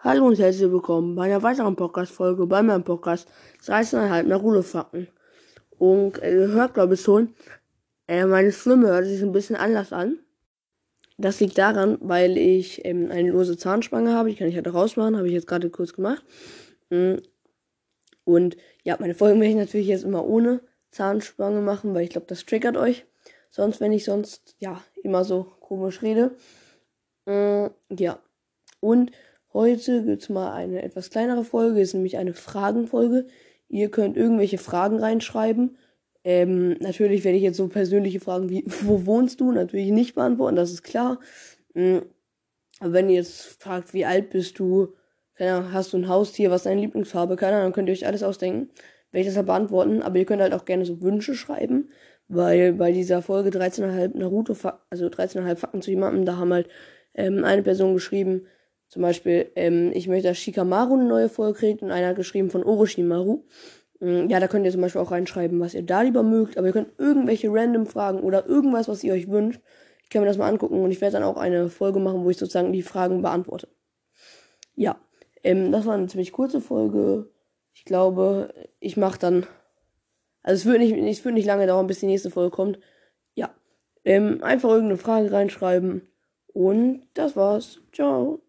Hallo und herzlich willkommen bei einer weiteren Podcast-Folge bei meinem Podcast 13,5 Naruto-Fakten. Und äh, ihr hört, glaube ich, schon, äh, meine Stimme hört sich ein bisschen anders an. Das liegt daran, weil ich ähm, eine lose Zahnspange habe. Die kann ich halt rausmachen, habe ich jetzt gerade kurz gemacht. Mm. Und ja, meine Folgen werde ich natürlich jetzt immer ohne Zahnspange machen, weil ich glaube, das triggert euch. Sonst, wenn ich sonst, ja, immer so komisch rede. Mm, ja. Und Heute gibt es mal eine etwas kleinere Folge, ist nämlich eine Fragenfolge. Ihr könnt irgendwelche Fragen reinschreiben. Ähm, natürlich werde ich jetzt so persönliche Fragen wie, wo wohnst du, natürlich nicht beantworten, das ist klar. Mhm. Aber wenn ihr jetzt fragt, wie alt bist du, keine Ahnung, hast du ein Haustier, was ist deine Lieblingsfarbe, keine Ahnung, dann könnt ihr euch alles ausdenken. Werde ich das halt beantworten, aber ihr könnt halt auch gerne so Wünsche schreiben, weil bei dieser Folge 13,5 Naruto, also 13,5 Fakten zu jemandem, da haben halt ähm, eine Person geschrieben, zum Beispiel, ähm, ich möchte, dass Shikamaru eine neue Folge kriegt und einer hat geschrieben von Orochimaru. Ähm, ja, da könnt ihr zum Beispiel auch reinschreiben, was ihr da lieber mögt, aber ihr könnt irgendwelche random Fragen oder irgendwas, was ihr euch wünscht. Ich kann mir das mal angucken und ich werde dann auch eine Folge machen, wo ich sozusagen die Fragen beantworte. Ja, ähm, das war eine ziemlich kurze Folge. Ich glaube, ich mache dann. Also es wird nicht, es wird nicht lange dauern, bis die nächste Folge kommt. Ja. Ähm, einfach irgendeine Frage reinschreiben. Und das war's. Ciao.